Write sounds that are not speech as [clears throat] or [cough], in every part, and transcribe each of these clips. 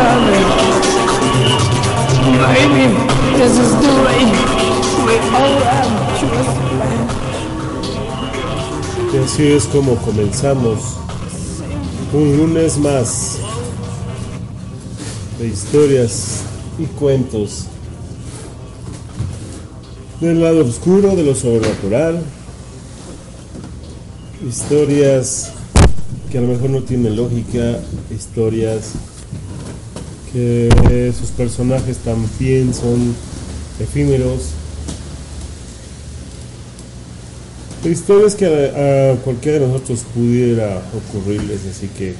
to my cabin. Maybe this is the way we all have just Y así es como comenzamos un lunes más de historias y cuentos del lado oscuro, de lo sobrenatural, historias que a lo mejor no tienen lógica, historias que sus personajes también son efímeros, historias que a, a cualquiera de nosotros pudiera ocurrirles, así que,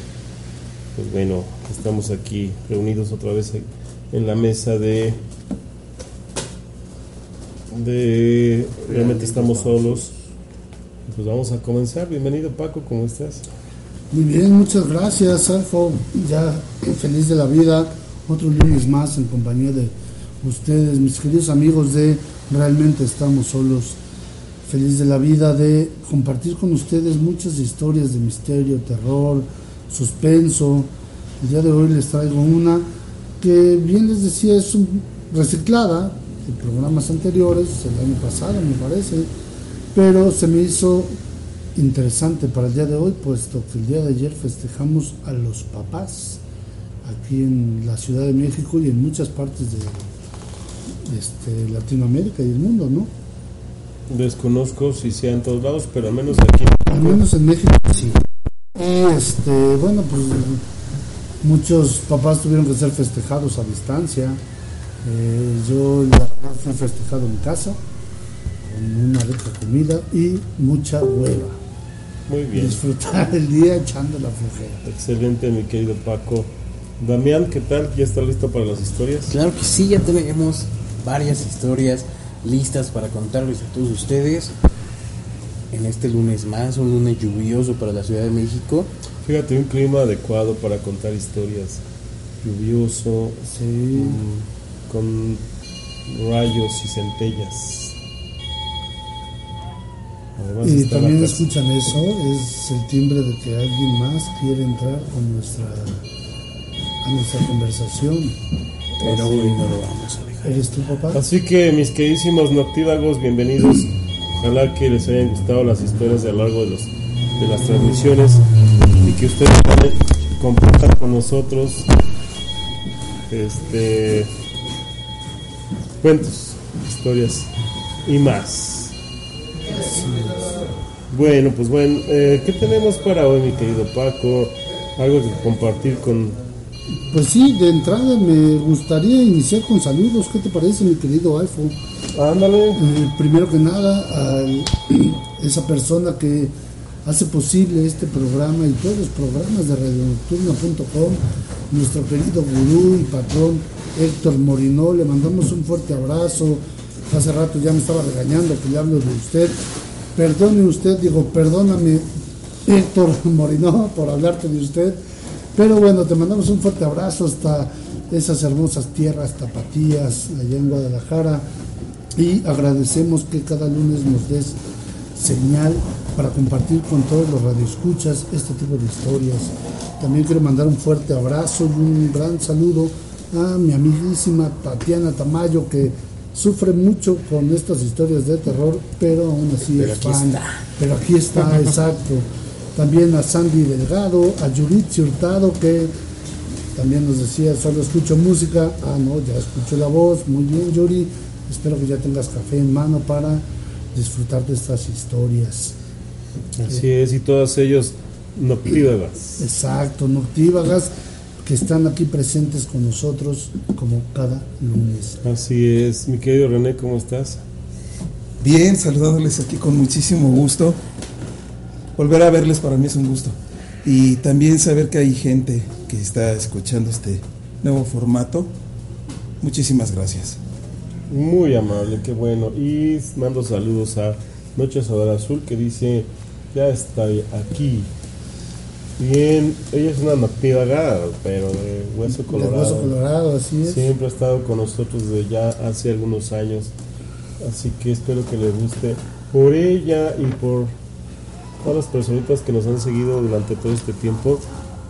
pues bueno, estamos aquí reunidos otra vez en la mesa de, de, realmente estamos solos, pues vamos a comenzar. Bienvenido Paco, ¿cómo estás? Muy bien, muchas gracias, Alfo. Ya feliz de la vida, otro lunes más en compañía de ustedes, mis queridos amigos de Realmente Estamos Solos. Feliz de la vida de compartir con ustedes muchas historias de misterio, terror, suspenso. El día de hoy les traigo una que, bien les decía, es reciclada de programas anteriores, el año pasado me parece, pero se me hizo interesante para el día de hoy, puesto que el día de ayer festejamos a los papás aquí en la Ciudad de México y en muchas partes de este, Latinoamérica y el mundo, ¿no? Desconozco si sea en todos lados, pero al menos aquí. Al menos en México sí. Este, bueno, pues muchos papás tuvieron que ser festejados a distancia. Eh, yo la verdad fui festejado en casa con una rica comida y mucha hueva. Muy bien. Disfrutar el día echando la flojera. Excelente, mi querido Paco. Damián, ¿qué tal? ¿Ya está listo para las historias? Claro que sí, ya tenemos varias historias listas para contarles a todos ustedes en este lunes más, un lunes lluvioso para la Ciudad de México. Fíjate, un clima adecuado para contar historias. Lluvioso, Sí. mm, con rayos y centellas. Además Y también escuchan eso, es el timbre de que alguien más quiere entrar con nuestra, a nuestra conversación. Pero hoy no lo vamos a dejar. ¿Eres tu papá? Así que mis queridísimos noctívagos, bienvenidos. Ojalá que les hayan gustado las historias a lo largo de, los, de las transmisiones y que ustedes también compartan con nosotros este cuentos, historias y más. Bueno, pues bueno, eh, ¿qué tenemos para hoy, mi querido Paco? Algo que compartir con Pues sí, de entrada me gustaría iniciar con saludos. ¿Qué te parece, mi querido Alfo? Ándale. Eh, primero que nada, a [clears throat] esa persona que hace posible este programa y todos los programas de radionocturna.com, nuestro querido gurú y patrón Héctor Morinó, le mandamos un fuerte abrazo. Hace rato ya me estaba regañando que le hablo de usted. Perdone usted, digo, perdóname Héctor [laughs] Morinó por hablarte de usted. Pero bueno, te mandamos un fuerte abrazo hasta esas hermosas tierras tapatías allá en Guadalajara y agradecemos que cada lunes nos des señal para compartir con todos los radioescuchas este tipo de historias. También quiero mandar un fuerte abrazo y un gran saludo a mi amiguísima Tatiana Tamayo que sufre mucho con estas historias de terror, pero aún así Pero es fan. está. Pero aquí está, [laughs] exacto. También a Sandy Delgado, a Yuritzi Hurtado que también nos decía, solo escucho música. Ah, no, ya escucho la voz. Muy bien, Yuri. Espero que ya tengas café en mano para disfrutar de estas historias. Así es, y todos ellos noctívagas. Exacto, noctívagas que están aquí presentes con nosotros como cada lunes. Así es, mi querido René, ¿cómo estás? Bien, saludándoles aquí con muchísimo gusto. Volver a verles para mí es un gusto. Y también saber que hay gente que está escuchando este nuevo formato. Muchísimas gracias. Muy amable, qué bueno. Y mando saludos a Noche Sadora Azul que dice, ya está aquí. Bien, ella es una noctívaga, pero de hueso De colorado. hueso colorado, así es. Siempre ha estado con nosotros desde ya hace algunos años. Así que espero que les guste por ella y por todas las personitas que nos han seguido durante todo este tiempo.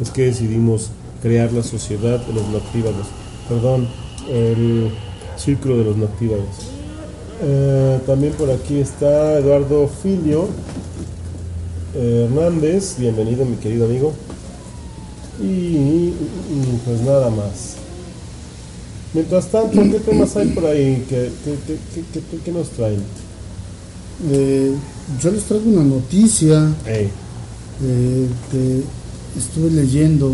Es que decidimos crear la sociedad de los noctívagos. Perdón, el círculo de los noctívagos. Eh, también por aquí está Eduardo Filio Hernández. Bienvenido, mi querido amigo. Y, pues nada más. Mientras tanto, ¿qué temas hay por ahí? ¿Qué, qué, qué, qué- qué- qué nos traen? Eh, yo les traigo una noticia. Eh, que estuve leyendo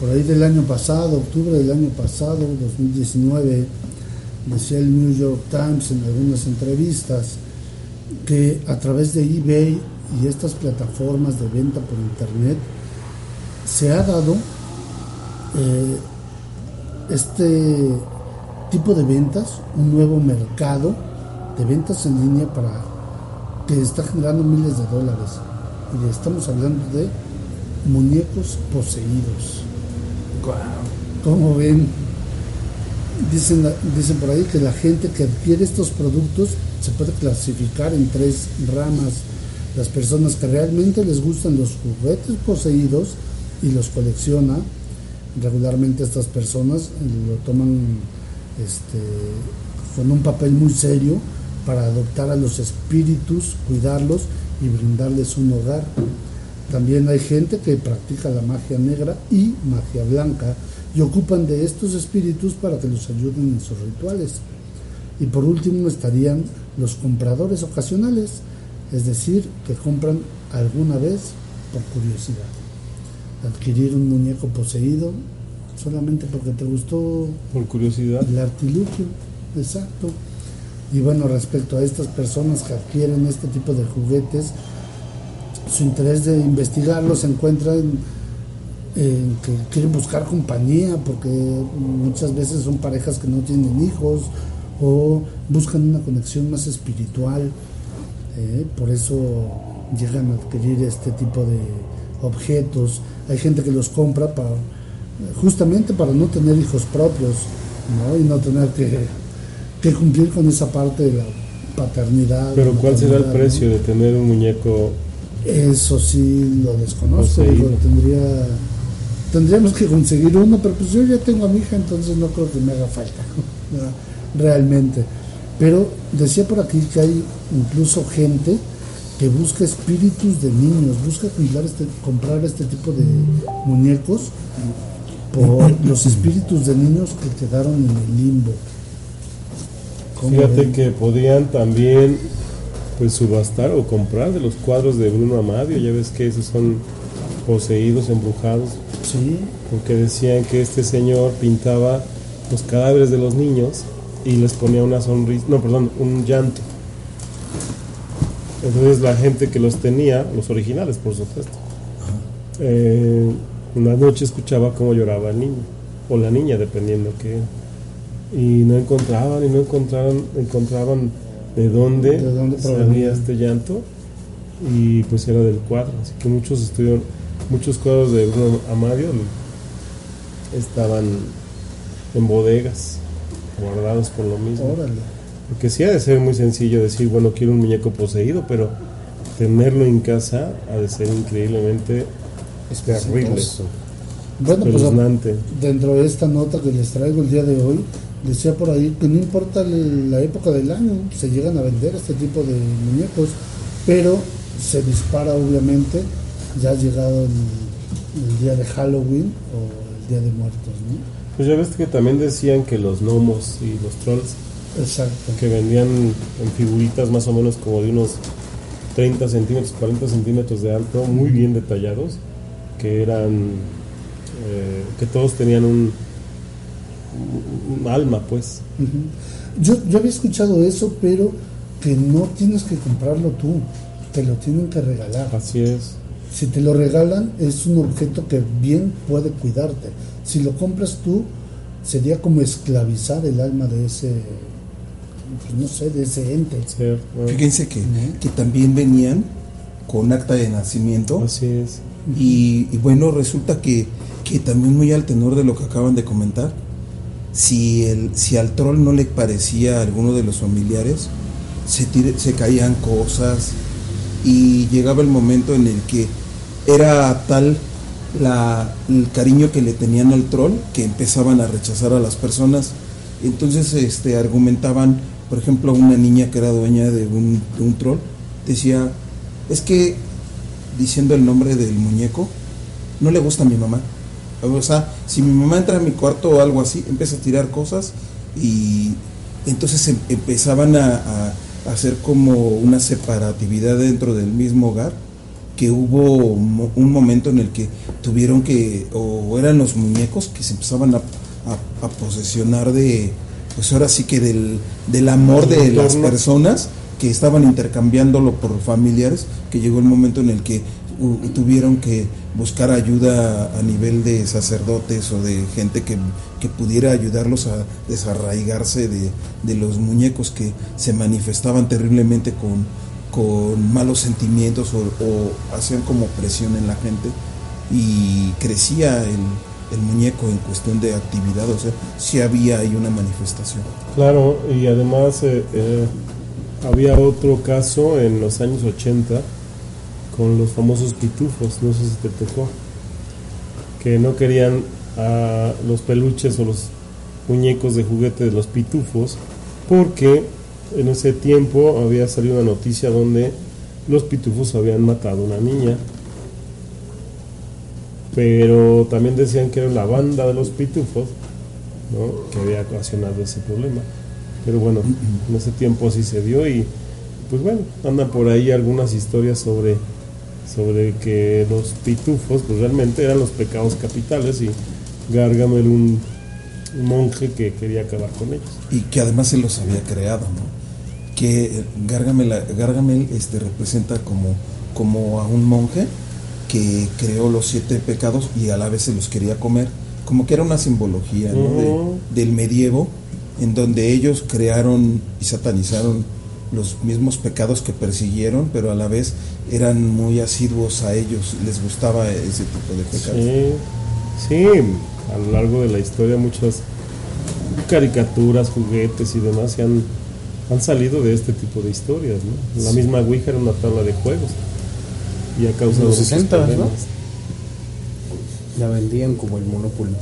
por ahí del año pasado, octubre del año pasado, 2019, decía el New York Times en algunas entrevistas que a través de eBay y estas plataformas de venta por internet se ha dado eh, este tipo de ventas, un nuevo mercado de ventas en línea para que está generando miles de dólares. Y estamos hablando de muñecos poseídos. Como ven, dicen, dicen por ahí que la gente que adquiere estos productos se puede clasificar en tres ramas. Las personas que realmente les gustan los juguetes poseídos y los colecciona, regularmente estas personas lo toman este, con un papel muy serio para adoptar a los espíritus, cuidarlos y brindarles un hogar. También hay gente que practica la magia negra y magia blanca y ocupan de estos espíritus para que los ayuden en sus rituales. Y por último estarían los compradores ocasionales, es decir, que compran alguna vez por curiosidad. Adquirir un muñeco poseído solamente porque te gustó por curiosidad. el artilugio, exacto. Y bueno, respecto a estas personas que adquieren este tipo de juguetes, su interés de investigarlos se encuentra en, que quieren buscar compañía, porque muchas veces son parejas que no tienen hijos o buscan una conexión más espiritual. eh, por eso llegan a adquirir este tipo de objetos. Hay gente que los compra para justamente para no tener hijos propios ¿no? y no tener que, que cumplir con esa parte de la paternidad. Pero ¿cuál será el precio de tener un muñeco? Eso sí lo desconozco, digo, tendría tendríamos que conseguir uno, pero pues yo ya tengo a mi hija, entonces no creo que me haga falta [laughs] realmente. Pero decía por aquí que hay incluso gente que busca espíritus de niños, busca cuidar este, comprar este tipo de muñecos por los espíritus de niños que quedaron en el limbo. ¿Cómo Fíjate que podían también pues subastar o comprar de los cuadros de Bruno Amadio, ya ves que esos son poseídos, embrujados, Sí, porque decían que este señor pintaba los cadáveres de los niños y les ponía una sonrisa, no, perdón, un llanto. Entonces la gente que los tenía, los originales por supuesto, eh, una noche escuchaba cómo lloraba el niño, o la niña, dependiendo que era. Y no encontraban, y no encontraban, encontraban de dónde, ¿De dónde salía provenía? este llanto, y pues era del cuadro. Así que muchos estudios, muchos cuadros de Bruno Amadio estaban en bodegas, guardados por lo mismo. Órale. Porque sí ha de ser muy sencillo decir, bueno, quiero un muñeco poseído, pero tenerlo en casa ha de ser increíblemente terrible. Bueno, pues espeluznante. dentro de esta nota que les traigo el día de hoy, decía por ahí que no importa la época del año, se llegan a vender este tipo de muñecos, pero se dispara obviamente, ya ha llegado el, el día de Halloween o el día de muertos, ¿no? Pues ya ves que también decían que los gnomos y los trolls Exacto. que vendían en figuritas más o menos como de unos 30 centímetros, 40 centímetros de alto, muy bien detallados, que eran, eh, que todos tenían un alma, pues. Yo, yo había escuchado eso, pero que no tienes que comprarlo tú, te lo tienen que regalar. Así es. Si te lo regalan, es un objeto que bien puede cuidarte. Si lo compras tú, sería como esclavizar el alma de ese, pues, no sé, de ese ente. Fíjense que, que también venían con acta de nacimiento. Así es. Y, y bueno, resulta que, que también muy al tenor de lo que acaban de comentar, si, el, si al troll no le parecía a alguno de los familiares, se, se caían cosas y llegaba el momento en el que era tal la, el cariño que le tenían al troll que empezaban a rechazar a las personas. Entonces este, argumentaban, por ejemplo, una niña que era dueña de un, de un troll, decía, es que diciendo el nombre del muñeco, no le gusta a mi mamá. O sea, si mi mamá entra a mi cuarto o algo así, empieza a tirar cosas y entonces em- empezaban a, hacer como una separatividad dentro del mismo hogar, que hubo un momento en el que tuvieron que, o eran los muñecos que se empezaban a, a- a posesionar de, pues ahora sí que del, del amor de las personas que estaban intercambiándolo por familiares, que llegó el momento en el que tuvieron que buscar ayuda a nivel de sacerdotes o de gente que, que pudiera ayudarlos a desarraigarse de, de los muñecos que se manifestaban terriblemente con, con malos sentimientos o, o hacían como presión en la gente y crecía el, el muñeco en cuestión de actividad, o sea, sí había ahí una manifestación. Claro, y además eh, eh, había otro caso en los años 80 con los famosos pitufos, no sé si te tocó, que no querían a los peluches o los muñecos de juguete de los pitufos porque en ese tiempo había salido una noticia donde los pitufos habían matado a una niña. Pero también decían que era la banda de los pitufos ¿no? que había ocasionado ese problema. Pero bueno, en ese tiempo así se dio y pues bueno, andan por ahí algunas historias sobre, sobre que los pitufos pues realmente eran los pecados capitales y Gargamel un, monje que quería acabar con ellos. y que además se los había creado, ¿no? Que Gargamel, Gargamel este, representa como, como a un monje que creó los siete pecados y a la vez se los quería comer, como que era una simbología ¿no? De- Ujú. del medievo, en donde ellos crearon y satanizaron los mismos pecados que persiguieron, pero a la vez eran muy asiduos a ellos, les gustaba ese tipo de pecados. Sí, sí, a lo largo de la historia muchas caricaturas, juguetes y demás se han, han salido de este tipo de historias, ¿no? La misma Ouija era una tabla de juegos y ha causado Los muchos 60s, ¿no? La vendían como el Monopoly.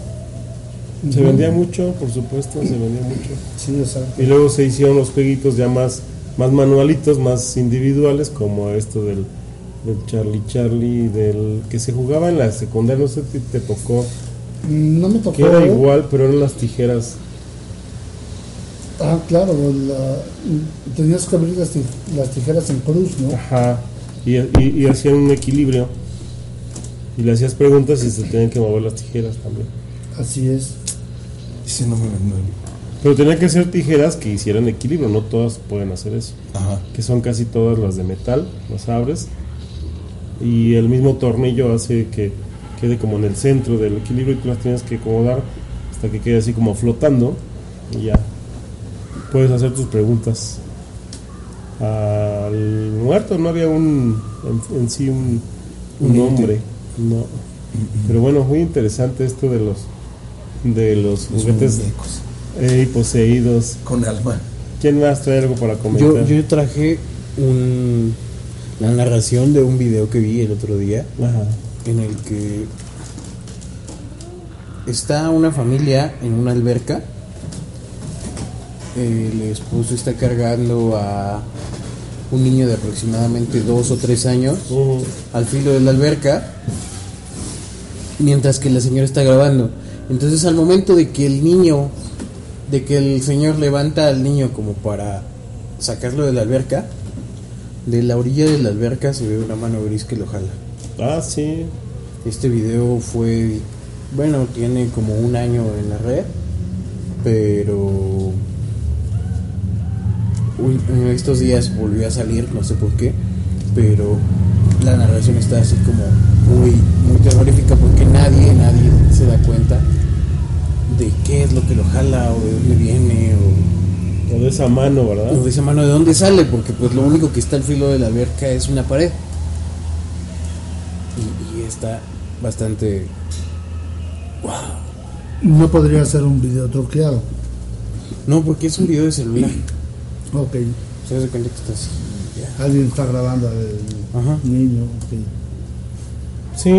Se vendía mucho, por supuesto, se vendía mucho. Sí, exacto. Y luego se hicieron los jueguitos ya más, más manualitos, más individuales, como esto del, del Charlie Charlie, del que se jugaba en la secundaria, no sé si te tocó, No me tocó. que era igual, pero eran las tijeras. Ah, claro, la- tenías que abrir las, las tijeras en cruz, ¿no? Ajá. Y, y- y hacían un equilibrio. Y le hacías preguntas y se tenían que mover las tijeras también. Así es. Ese no me- no- Pero tenían que ser tijeras que hicieran equilibrio, no todas pueden hacer eso. ajá. Que son casi todas las de metal, las abres. Y el mismo tornillo hace que quede como en el centro del equilibrio y tú las tienes que acomodar hasta que quede así como flotando. Y ya puedes hacer tus preguntas. Al muerto no había un en, en sí un, un Un nombre. No. Pero bueno, muy interesante esto de los de los Los juguetes muñecos. Eh, poseídos. Con alma. ¿Quién más trae algo para comentar? Yo, yo traje un, la narración de un video que vi el otro día Ajá. en el que está una familia en una alberca. El esposo está cargando a un niño de aproximadamente dos o tres años al filo de la alberca mientras que la señora está grabando. Entonces al momento de que el niño, de que el señor levanta al niño como para sacarlo de la alberca, de la orilla de la alberca se ve una mano gris que lo jala. Ah, sí. Este video fue, bueno, tiene como un año en la red, pero uy, en estos días volvió a salir, no sé por qué, pero la narración está así como muy, muy terrorífica porque nadie, nadie se da cuenta de qué es lo que lo jala o de dónde viene o, O de esa mano, ¿verdad? o de esa mano de dónde sale, porque pues lo único que está al filo de la alberca es una pared. Y, y está bastante... No podría ser un video truqueado. No, porque es un video de celular. Ok. Se hace cuenta que está así. ya. Alguien está grabando al Ajá. niño. ok. Sí,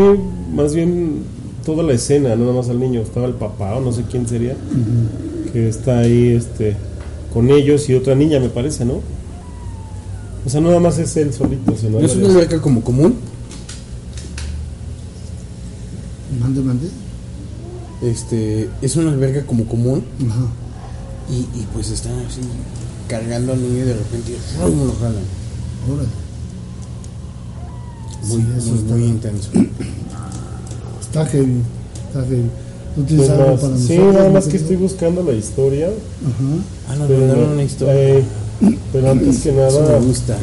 más bien toda la escena, no nada más al niño. Estaba el papá o no sé quién sería, que está ahí este, con ellos y otra niña, me parece, ¿no? O sea, no nada más es él solito, sino ¿No es una alberca como común? Mande, mande. Este, es una alberca como común Ajá. y, y pues están así cargando al niño y de repente ¡rum! lo jalan. Órale. Muy, Sí, eso muy, está- muy intenso. [clears throat] Está heavy. Está heavy. ¿Tú tienes Pues algo más- para sí, nosotros? nada más que estoy buscando la historia. Ajá. Ah, nos pero, mandaron una historia. eh, pero antes que [clears throat] Eso nada, me gusta.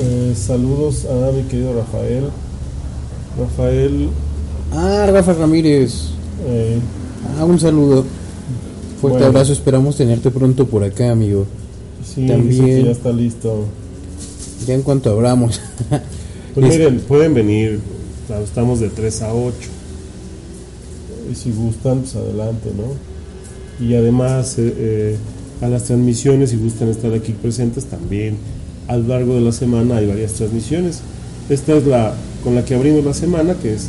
eh, saludos a mi querido Rafael. Rafael, Ah, Rafa Ramírez. eh, Ah, un saludo. Fuerte Bueno. abrazo, esperamos tenerte pronto por acá, amigo. sí, También. dice que ya está listo. Ya en cuanto abramos. Pues [laughs] Es- miren, pueden venir, estamos de 3 a 8. Y si gustan, pues adelante, ¿no? Y además, eh, eh, a las transmisiones, si gustan estar aquí presentes, también a lo largo de la semana hay varias transmisiones. Esta es la con la que abrimos la semana, que es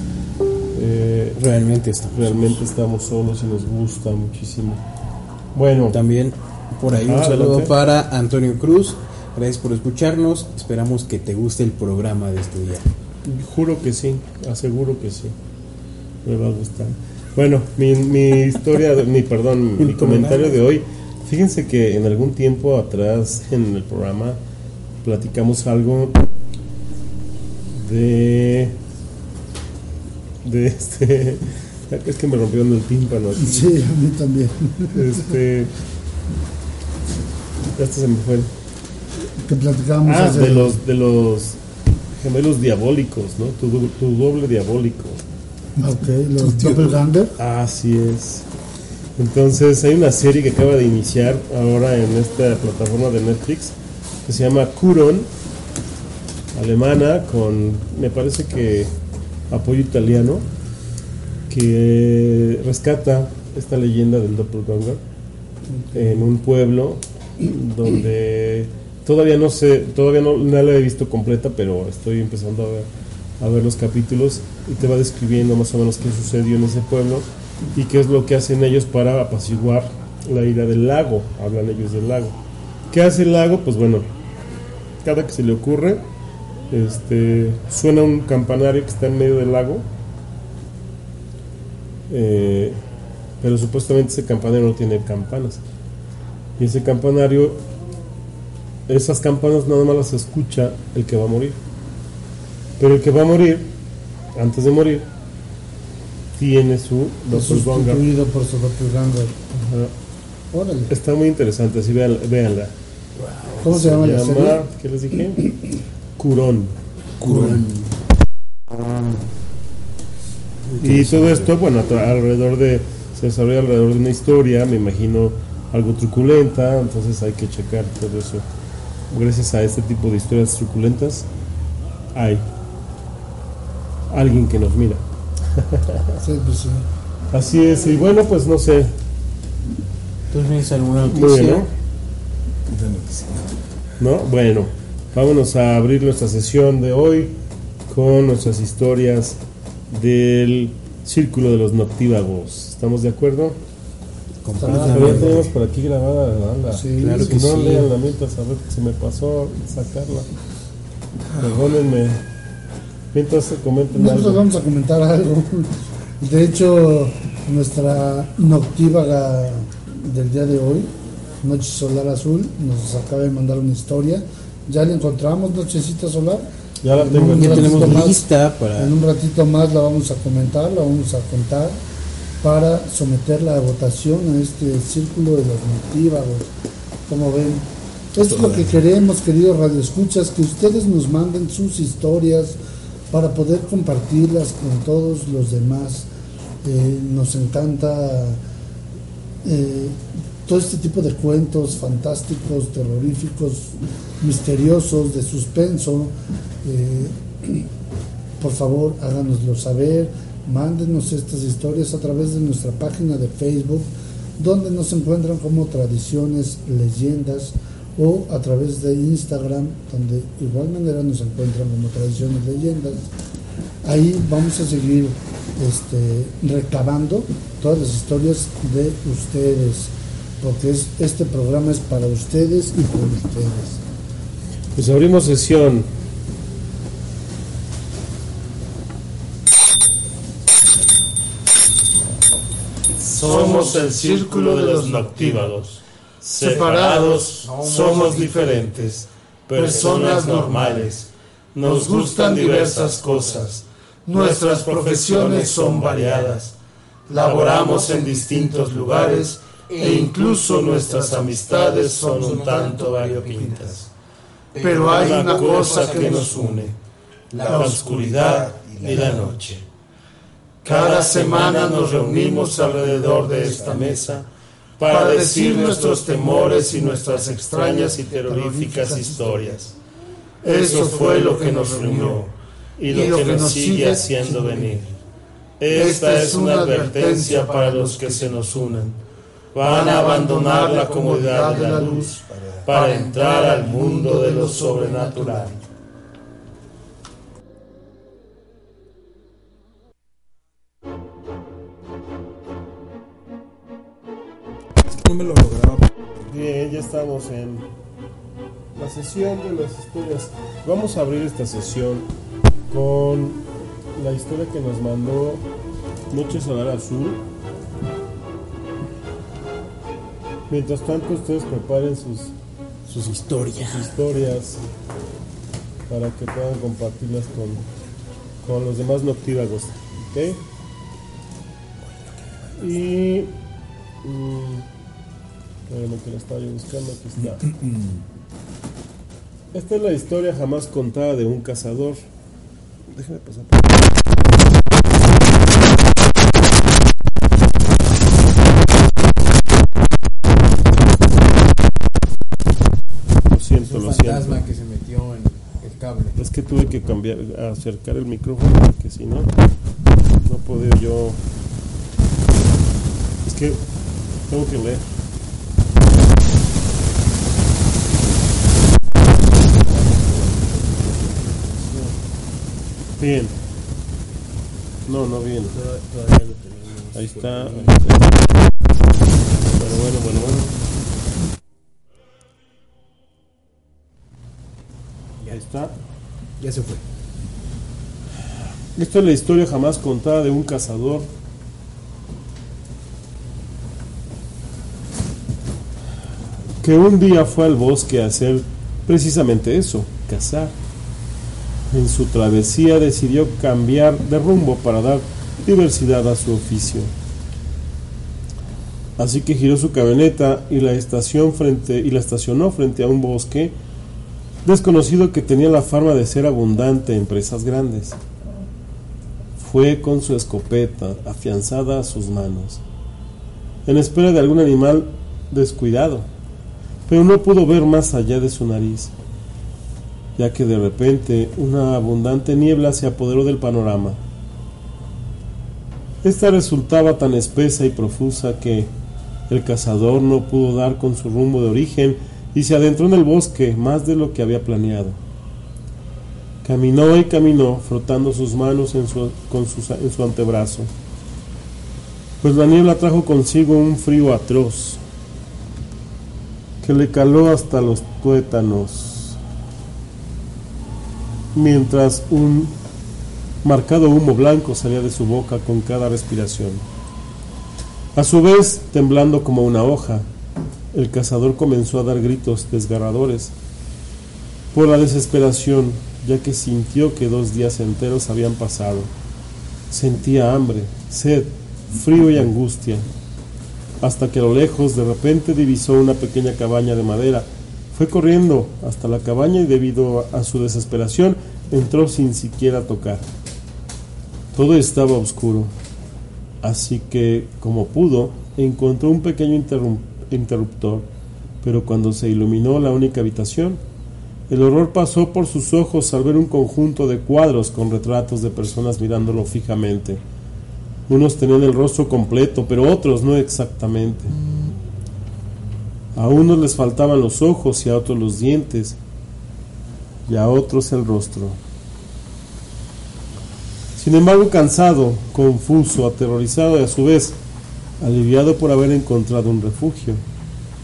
eh, Realmente está. realmente estamos solos y nos gusta muchísimo. Bueno, También por ahí un Ah, saludo para Antonio Cruz. Gracias por escucharnos. Esperamos que te guste el programa de este día. Juro que sí, aseguro que sí. Me va a gustar. Bueno, mi, mi historia, mi perdón, [laughs] mi comentario de hoy. Fíjense que en algún tiempo atrás en el programa platicamos algo de de este [laughs] es que me rompieron el tímpano aquí. Sí, a mí también. Este este se me fue. Que platicábamos Ah, hace- de los de los gemelos diabólicos, ¿no? Tu, tu doble diabólico. Ok, los Doppelganger. Así es. Entonces hay una serie que acaba de iniciar ahora en esta plataforma de Netflix que se llama Curon, alemana, con me parece que apoyo italiano, que rescata esta leyenda del doppelganger en un pueblo donde todavía no sé, todavía no, no la he visto completa, pero estoy empezando a ver, a ver los capítulos y te va describiendo más o menos qué sucedió en ese pueblo y qué es lo que hacen ellos para apaciguar la ira del lago, hablan ellos del lago. ¿Qué hace el lago? Pues bueno, cada que se le ocurre, este, suena un campanario que está en medio del lago, eh, pero supuestamente ese campanario no tiene campanas. Y ese campanario, esas campanas nada más las escucha el que va a morir. Pero el que va a morir, antes de morir, tiene su doppelganger. Sustituido por su Doppelganger. Ajá. Órale. Está muy interesante, así véanla. véanla. ¿Cómo se llama la serie? ¿Qué les dije? Curón. Curón. Y todo esto, bueno, alrededor de, se desarrolla alrededor de una historia, me imagino algo truculenta, entonces hay que checar todo eso. Gracias a este tipo de historias truculentas, hay alguien que nos mira. [laughs] Sí, pues sí. Así es, y bueno, pues no sé. ¿Tú tienes alguna Muy noticia? bien, ¿no? ¿No? Bueno, vámonos a abrir nuestra sesión de hoy con nuestras historias del Círculo de los Noctívagos. ¿Estamos de acuerdo? Ah, pero ya tenemos por aquí grabada la banda. Sí, claro si que no, sí. lean la mientras a ver si me pasó sacarla. Perdónenme. Mientras se comenten Nosotros algo. vamos a comentar algo. De hecho, nuestra noctívaga del día de hoy, Noche Solar Azul, nos acaba de mandar una historia. Ya la encontramos, Nochecita Solar. Ya la tengo Ya tenemos más. lista para... En un ratito más la vamos a comentar, la vamos a contar para someterla a votación a este círculo de los noctívagos. Como ven, esto es lo que queremos, queridos radioescuchas, que ustedes nos manden sus historias para poder compartirlas con todos los demás. Eh, nos encanta eh, todo este tipo de cuentos fantásticos, terroríficos, misteriosos, de suspenso. eh, por favor, háganoslo saber, mándenos estas historias a través de nuestra página de Facebook, donde nos encuentran como Tradiciones Leyendas, o a través de Instagram, donde de igual manera nos encuentran como Tradiciones Leyendas. Ahí vamos a seguir este, recabando todas las historias de ustedes, porque es, este programa es para ustedes y por ustedes. Pues abrimos sesión. Somos el círculo de los noctívagos. Separados, somos diferentes, personas normales. Nos gustan diversas cosas. Nuestras profesiones son variadas. Laboramos en distintos lugares e incluso nuestras amistades son un tanto variopintas. Pero hay una cosa que nos une, la oscuridad y la noche. Cada semana nos reunimos alrededor de esta mesa para decir nuestros temores y nuestras extrañas y terroríficas historias. Eso fue lo que nos reunió y lo que nos sigue haciendo venir. Esta es una advertencia para los que se nos unan. Van a abandonar la comodidad de la luz para entrar al mundo de lo sobrenatural. Estamos en la sesión de las historias. Vamos a abrir esta sesión con la historia que nos mandó Noche Solar Azul. Mientras tanto, ustedes preparen sus, Sus historias. sus historias para que puedan compartirlas con, con los demás noctívagos. ¿Ok? Y. mm, Espérame que la estaba yo buscando, aquí está. Esta es la historia jamás contada de un cazador. Déjame pasar. por- Lo siento, un lo siento. fantasma que se metió en el cable. Es que tuve que cambiar, acercar el micrófono porque si no, no podía yo. Es que tengo que leer. Bien. No, no bien. Ahí está. ahí está. Bueno, bueno, bueno, bueno. Ahí está. Ya se fue. Esta es la historia jamás contada de un cazador que un día fue al bosque a hacer precisamente eso, cazar. En su travesía decidió cambiar de rumbo para dar diversidad a su oficio. Así que giró su camioneta y la estación frente y la estacionó frente a un bosque desconocido que tenía la fama de ser abundante en presas grandes. Fue con su escopeta afianzada a sus manos, en espera de algún animal descuidado, pero no pudo ver más allá de su nariz, ya que de repente una abundante niebla se apoderó del panorama. Esta resultaba tan espesa y profusa que el cazador no pudo dar con su rumbo de origen y se adentró en el bosque más de lo que había planeado. Caminó y caminó, frotando sus manos en su, antebrazo, pues la niebla trajo consigo un frío atroz que le caló hasta los tuétanos, mientras un marcado humo blanco salía de su boca con cada respiración. A su vez, temblando como una hoja, el cazador comenzó a dar gritos desgarradores por la desesperación, ya que sintió que dos días enteros habían pasado. Sentía hambre, sed, frío y angustia hasta que a lo lejos de repente divisó una pequeña cabaña de madera. Fue corriendo hasta la cabaña y debido a su desesperación entró sin siquiera tocar. Todo estaba oscuro, así que, como pudo, encontró un pequeño interruptor, pero cuando se iluminó la única habitación, el horror pasó por sus ojos al ver un conjunto de cuadros con retratos de personas mirándolo fijamente. Unos tenían el rostro completo, pero otros no exactamente. A unos les faltaban los ojos y a otros los dientes, y a otros el rostro. Sin embargo, cansado, confuso, aterrorizado y a su vez aliviado por haber encontrado un refugio,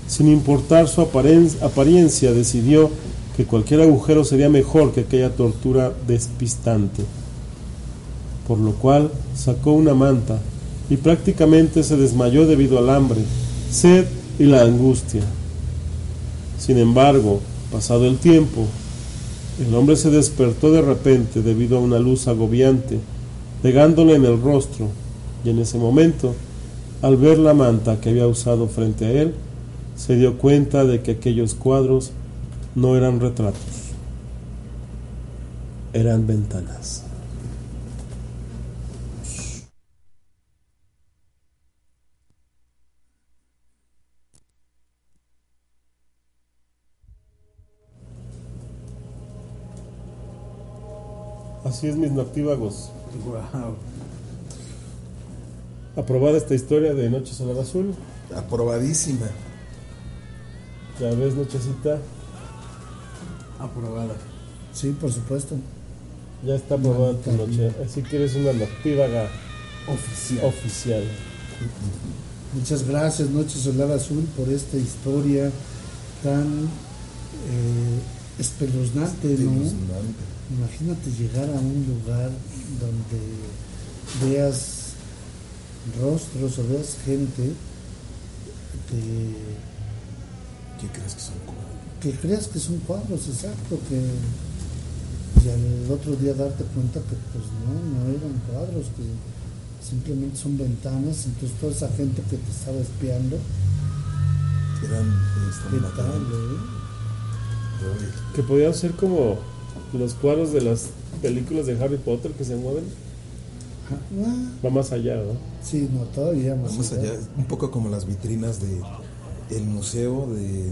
sin importar su apariencia, decidió que cualquier agujero sería mejor que aquella tortura despistante por lo cual sacó una manta y prácticamente se desmayó debido al hambre, sed y la angustia. Sin embargo, pasado el tiempo, el hombre se despertó de repente debido a una luz agobiante, pegándole en el rostro, y en ese momento, al ver la manta que había usado frente a él, se dio cuenta de que aquellos cuadros no eran retratos, eran ventanas. Así es, mis noctívagos. Wow. ¿Aprobada esta historia de Noche Solar Azul? Aprobadísima. ¿Ya ves, Nochecita? Aprobada. Sí, por supuesto. Ya está aprobada tu noche. Así que eres una noctívaga oficial. oficial. Muchas gracias, Noche Solar Azul, por esta historia tan eh, espeluznante, espeluznante. Imagínate llegar a un lugar donde veas rostros o veas gente que, que creas que son cuadros. Que creas que son cuadros, exacto, que y al otro día darte cuenta que pues no, no eran cuadros, que simplemente son ventanas, entonces toda esa gente que te estaba espiando eran ¿qué tal, eh? que podían ser como los cuadros de las películas de Harry Potter que se mueven. Va más allá, ¿no? Sí, no, todavía más, más allá. Un poco como las vitrinas de el museo de,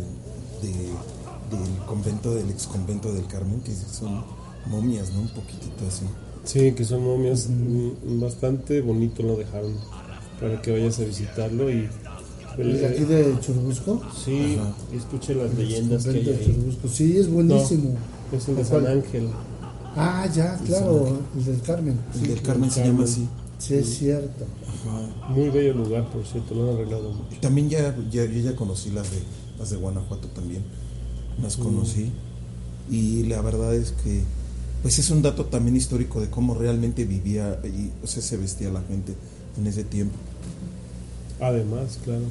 del convento, del ex convento del Carmen, que son momias, ¿no? Un poquitito así. Sí, que son momias bastante bonito lo dejaron para que vayas a visitarlo y ¿El aquí de Churubusco? Sí, escuche las leyendas que hay ahí. Sí, es buenísimo. Es el de San Ángel. Ah, ya, claro, el del Carmen. El del Carmen se llama así. Sí, es cierto. Muy bello lugar, por cierto, lo han arreglado mucho. También ya, ya, yo ya conocí las de, las de Guanajuato también. Las conocí. Y la verdad es que pues es un dato también histórico de cómo realmente vivía allí, o sea, se vestía la gente en ese tiempo. Además, claro.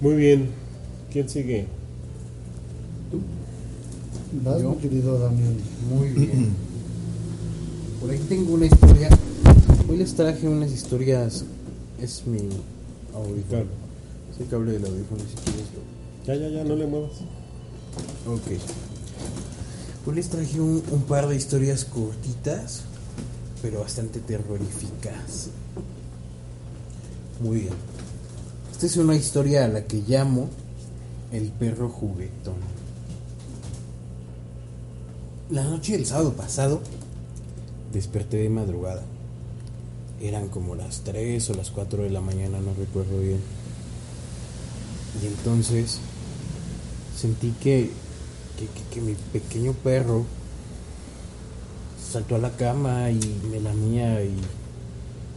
Muy bien. ¿Quién sigue? ¿Tú? Vas, mi querido Damián. Muy bien. Por ahí tengo una historia. Hoy les traje unas historias. Es mi audífono. Es el cable del audífono si quieres. Ya, ya, ya, no le muevas. Ok. Hoy les traje un, un par de historias cortitas, pero bastante terroríficas. Muy bien. Esta es una historia a la que llamo El perro juguetón. La noche del sábado pasado desperté de madrugada. Eran como las 3 o las 4 de la mañana, no recuerdo bien. Y entonces sentí que, que, que- mi pequeño perro saltó a la cama y me lamía y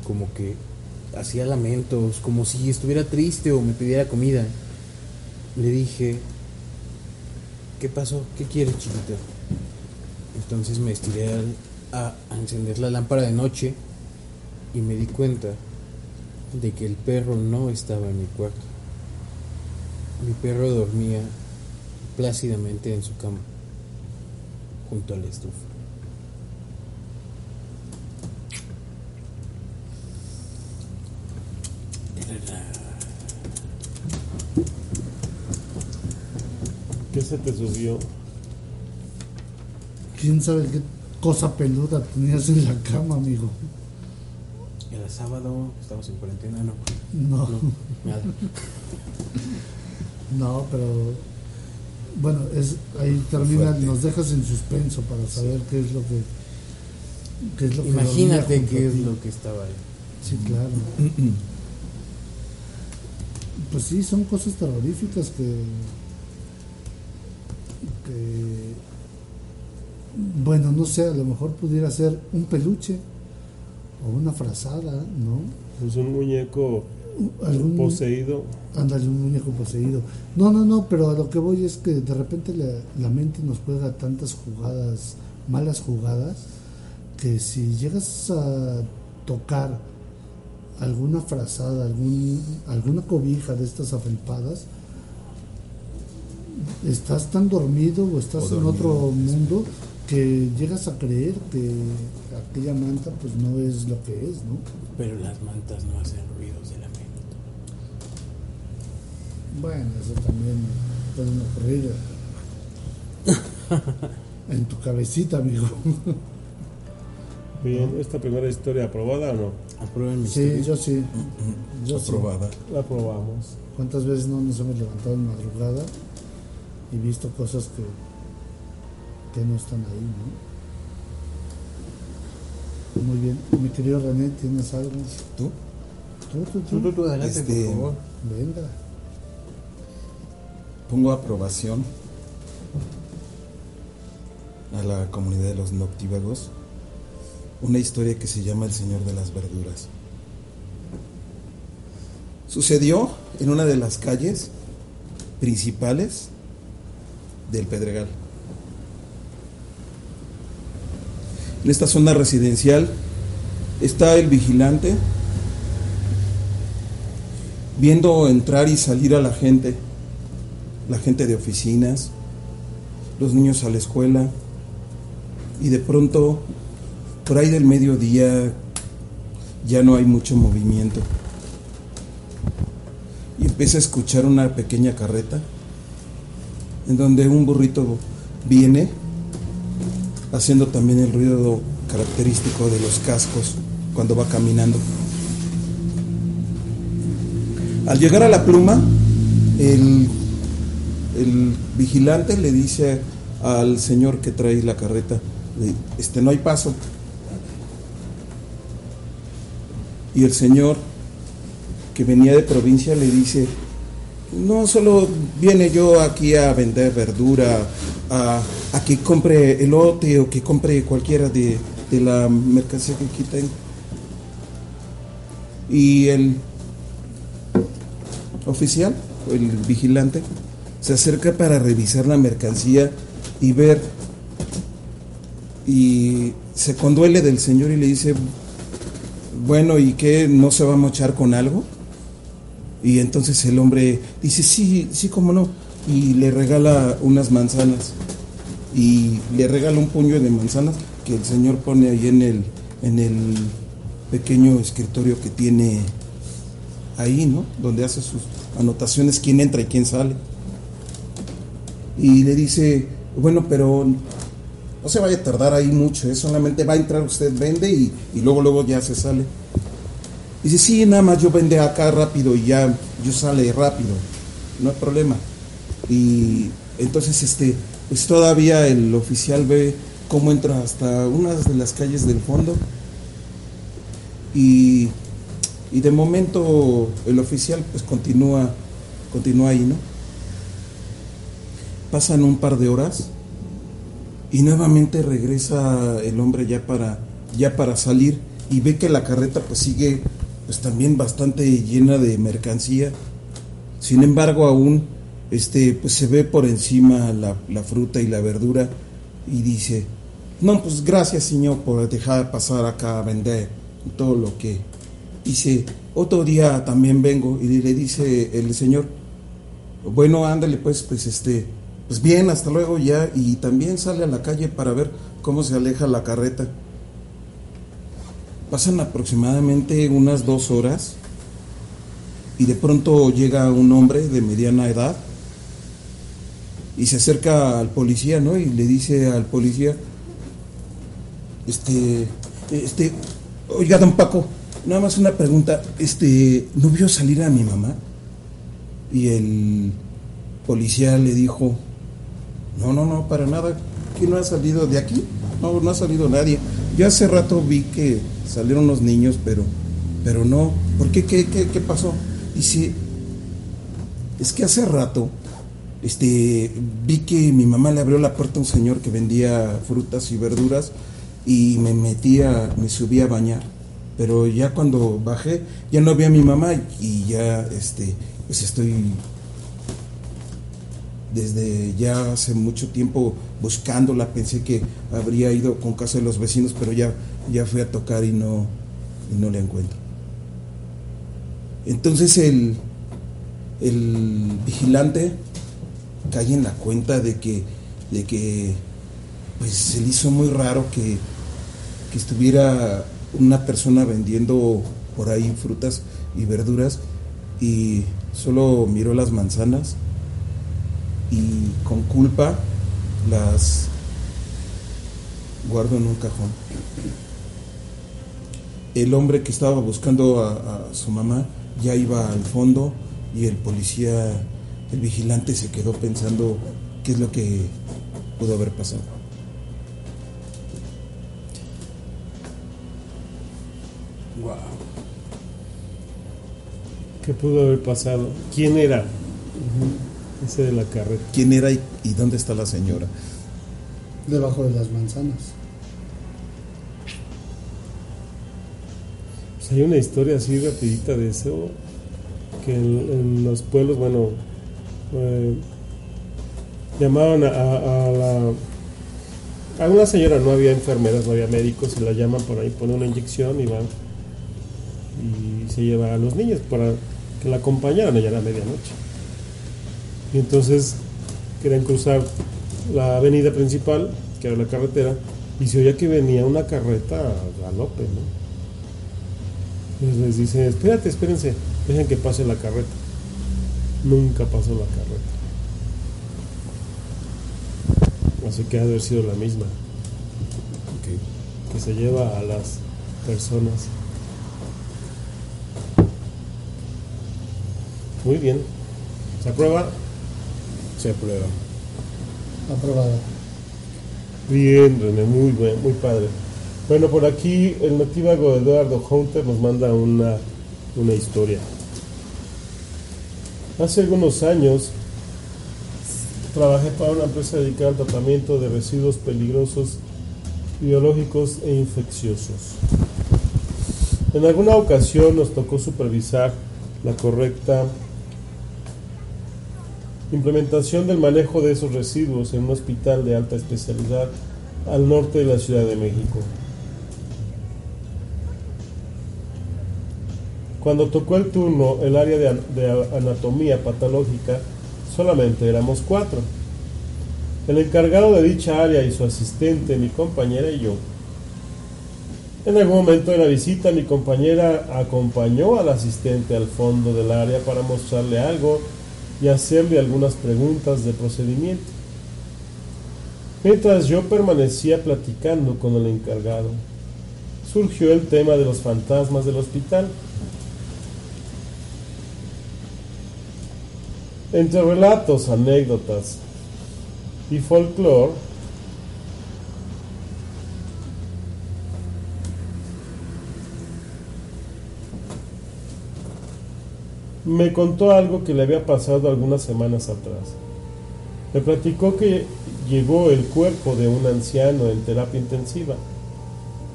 como que hacía lamentos, como si estuviera triste o me pidiera comida. Le dije, ¿qué pasó? ¿Qué quieres, chiquito? Entonces me estiré a, a encender la lámpara de noche y me di cuenta de que el perro no estaba en mi cuarto. Mi perro dormía plácidamente en su cama, junto a la estufa. ¿Qué se te subió? ¿Quién sabe qué cosa peluda tenías en la cama, amigo? Era sábado, estamos en cuarentena, no. No, nada. no, pero bueno, es ahí termina, fuerte. nos dejas en suspenso para saber qué es lo que qué es lo que Imagínate qué es lo que estaba ahí. Sí, claro. Pues sí, son cosas terroríficas que, que, bueno, no sé, a lo mejor pudiera ser un peluche o una frazada, ¿no? Pues un muñeco Algún, poseído. ándale, un muñeco poseído. No, no, no, pero a lo que voy es que de repente la, la mente nos juega tantas jugadas, malas jugadas, que si llegas a tocar alguna frazada, algún, alguna cobija de estas afelpadas, estás tan dormido o estás O en otro mundo que llegas a creer que aquella manta pues no es lo que es, ¿no? Pero las mantas no hacen ruidos de lamento. Bueno, eso también puede ocurrir [laughs] en tu cabecita, amigo. Bien, ¿esta primera historia aprobada o no? Aprueben mis Sí, yo sí. [clears throat] Yo sí. Aprobada. La aprobamos. ¿Cuántas veces no nos hemos levantado en madrugada y visto cosas que, que no están ahí, ¿no? Muy bien. Mi querido René, ¿tienes algo? ¿Tú? Tú, tú, Tú, tú. tú, tú, adelante, Este- por favor. Venga. Pongo aprobación a la comunidad de los noctívagos una historia que se llama El Señor de las Verduras. Sucedió en una de las calles principales del Pedregal. En esta zona residencial está el vigilante viendo entrar y salir a la gente la gente de oficinas, los niños a la escuela, y de pronto, por ahí del mediodía, ya no hay mucho movimiento. Y empieza a escuchar una pequeña carreta, en donde un burrito viene, haciendo también el ruido característico de los cascos cuando va caminando. Al llegar a la pluma, el vigilante le dice al señor que trae la carreta, este no hay paso. Y el señor que venía de provincia le dice, no solo viene yo aquí a vender verdura, a, a que compre elote o que compre cualquiera de, de la mercancía que aquí tengo. Y el oficial, el vigilante, se acerca para revisar la mercancía y ver. Y se conduele del señor y le dice bueno y qué no se va a mochar con algo y entonces el hombre dice sí sí cómo no y le regala unas manzanas y le regala un puño de manzanas que el señor pone ahí en el en el pequeño escritorio que tiene ahí no donde hace sus anotaciones quién entra y quién sale y le dice, bueno, pero no se vaya a tardar ahí mucho, ¿eh? solamente va a entrar usted, vende y, y luego luego ya se sale. Dice, sí, nada más yo vende acá rápido y ya yo sale rápido, no hay problema. Y entonces este, pues todavía el oficial ve cómo entra hasta una de las calles del fondo Y, y de momento el oficial pues continúa, continúa ahí, ¿no? Pasan un par de horas y nuevamente regresa el hombre ya para, ya para salir y ve que la carreta pues sigue pues también bastante llena de mercancía. Sin embargo, aún este, pues se ve por encima la, fruta y la verdura y dice, no, pues gracias Señor por dejar pasar acá a vender todo lo que dice, otro día también vengo y le dice el Señor, bueno, ándale pues, pues este, pues bien, hasta luego ya, y también sale a la calle para ver cómo se aleja la carreta. Pasan aproximadamente unas dos horas y de pronto llega un hombre de mediana edad y se acerca al policía, ¿no? Y le dice al policía, este, este, oiga, don Paco, nada más una pregunta, este, ¿no vio salir a mi mamá? Y el policía le dijo, no, no, no, para nada. ¿Quién no ha salido de aquí? No, no ha salido nadie. Yo hace rato vi que salieron los niños, pero, pero no. ¿Por qué? ¿Qué, qué, qué pasó? Dice, es que hace rato este, vi que mi mamá le abrió la puerta a un señor que vendía frutas y verduras y me metía, me subí a bañar. Pero ya cuando bajé, ya no vi a mi mamá y ya, este, pues estoy desde ya hace mucho tiempo buscándola, pensé que habría ido con casa de los vecinos, pero ya, ya fui a tocar y no, y no la encuentro. Entonces el, el vigilante cae en la cuenta de que, de que pues se le hizo muy raro que, que estuviera una persona vendiendo por ahí frutas y verduras y solo miró las manzanas y con culpa las guardo en un cajón. El hombre que estaba buscando a, a, su mamá ya iba al fondo y el policía, el vigilante se quedó pensando qué es lo que pudo haber pasado. Wow. ¿Qué pudo haber pasado? ¿Quién era? Ese de la carreta. ¿Quién era y, y dónde está la señora? Debajo de las manzanas. Pues hay una historia así rapidita de eso, que en, en los pueblos, bueno, eh, llamaban a, a, la... A una señora, no había enfermeras, no había médicos, y la llaman por ahí, pone una inyección y van y se lleva a los niños para que la acompañaran allá a la medianoche. Y entonces querían cruzar la avenida principal, que era la carretera, y se oía que venía una carreta a galope, ¿no? Entonces les dice, espérate, espérense, dejen que pase la carreta. Nunca pasó la carreta. Así que ha de haber sido la misma. Okay. Que se lleva a las personas. Muy bien. ¿Se aprueba? Se aprueba. Aprobada. Bien, René, muy bien, muy padre. Bueno, por aquí el natívago Eduardo Hunter nos manda una, una historia. Hace algunos años trabajé para una empresa dedicada al tratamiento de residuos peligrosos, biológicos e infecciosos. En alguna ocasión nos tocó supervisar la correcta implementación del manejo de esos residuos en un hospital de alta especialidad al norte de la Ciudad de México. Cuando tocó el turno el área de, anatomía patológica, solamente éramos cuatro. El encargado de dicha área y su asistente, mi compañera y yo. En algún momento de la visita, mi compañera acompañó al asistente al fondo del área para mostrarle algo y hacerle algunas preguntas de procedimiento. Mientras yo permanecía platicando con el encargado, surgió el tema de los fantasmas del hospital. Entre relatos, anécdotas y folclore, me contó algo que le había pasado algunas semanas atrás. Me platicó que llegó el cuerpo de un anciano en terapia intensiva.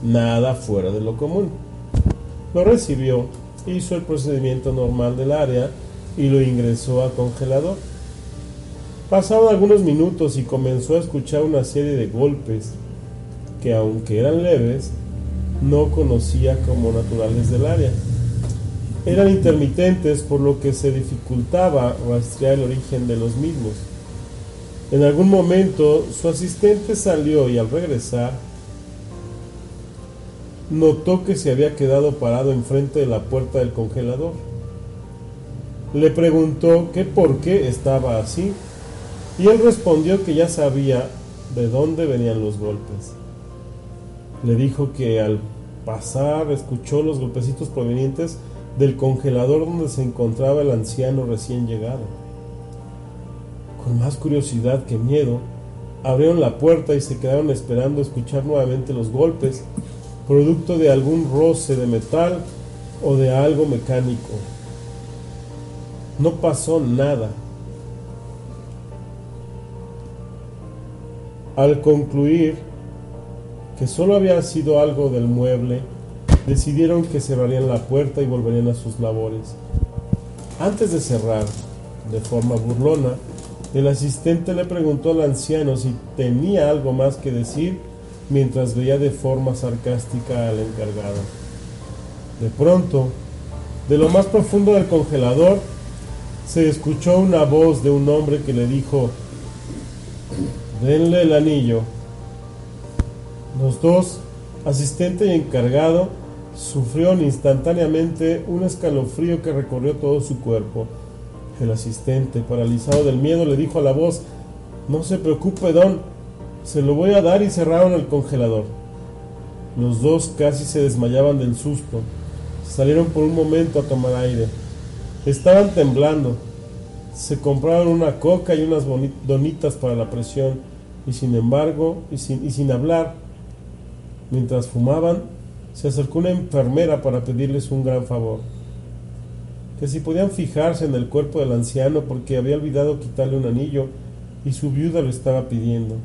Nada fuera de lo común. Lo recibió, hizo el procedimiento normal del área y lo ingresó a congelador. Pasaron algunos minutos y comenzó a escuchar una serie de golpes que aunque eran leves, no conocía como naturales del área. Eran intermitentes por lo que se dificultaba rastrear el origen de los mismos. En algún momento su asistente salió y al regresar notó que se había quedado parado enfrente de la puerta del congelador. Le preguntó que por qué estaba así y él respondió que ya sabía de dónde venían los golpes. Le dijo que al pasar escuchó los golpecitos provenientes del congelador donde se encontraba el anciano recién llegado. Con más curiosidad que miedo, abrieron la puerta y se quedaron esperando escuchar nuevamente los golpes, producto de algún roce de metal o de algo mecánico. No pasó nada. Al concluir que solo había sido algo del mueble, decidieron que cerrarían la puerta y volverían a sus labores. Antes de cerrar, de forma burlona, el asistente le preguntó al anciano si tenía algo más que decir mientras veía de forma sarcástica al encargado. De pronto, de lo más profundo del congelador, se escuchó una voz de un hombre que le dijo, denle el anillo. Los dos, asistente y encargado, sufrieron instantáneamente un escalofrío que recorrió todo su cuerpo. El asistente, paralizado del miedo, le dijo a la voz, no se preocupe, don, se lo voy a dar y cerraron el congelador. Los dos casi se desmayaban del susto. Salieron por un momento a tomar aire. Estaban temblando. Se compraron una coca y unas donitas para la presión y sin embargo, y sin, hablar, mientras fumaban, se acercó una enfermera para pedirles un gran favor. Que si podían fijarse en el cuerpo del anciano porque había olvidado quitarle un anillo y su viuda lo estaba pidiendo.